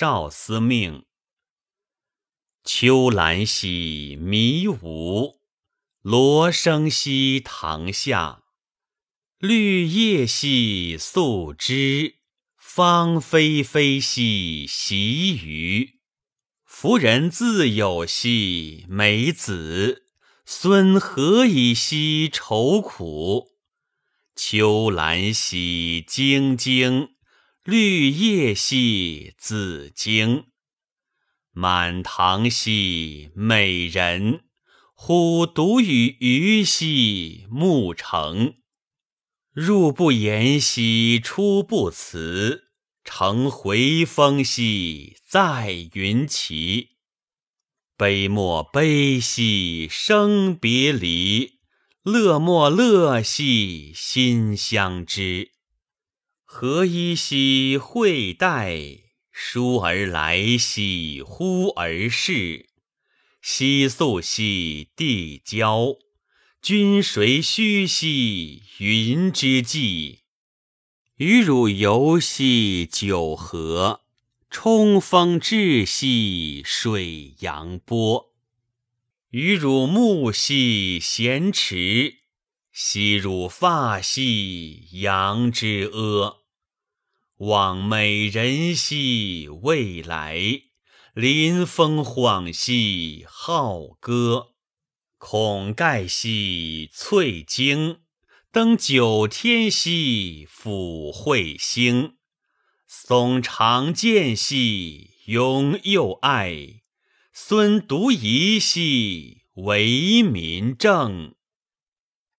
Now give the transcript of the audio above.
少司命。秋兰兮迷芜，罗生兮堂下。绿叶兮素枝，芳菲菲兮习鱼。夫人自有兮美子，孙何以兮愁苦？秋兰兮晶晶，绿叶兮紫荆。满堂兮美人，忽独与鱼兮暮成。入不言兮出不辞，乘回风兮在云齐。悲莫悲兮生别离，乐莫乐兮心相知。何以兮会戴？倏而来兮，忽而逝。夕宿兮帝交，君谁须兮云之际？与汝游兮九河，冲锋至兮水扬波。与汝目兮咸池，吸汝发兮阳之阿。望美人兮未来，临风晃兮好歌。孔盖兮翠京，登九天兮抚彗星。松长剑兮拥幼爱，孙独仪兮为民正。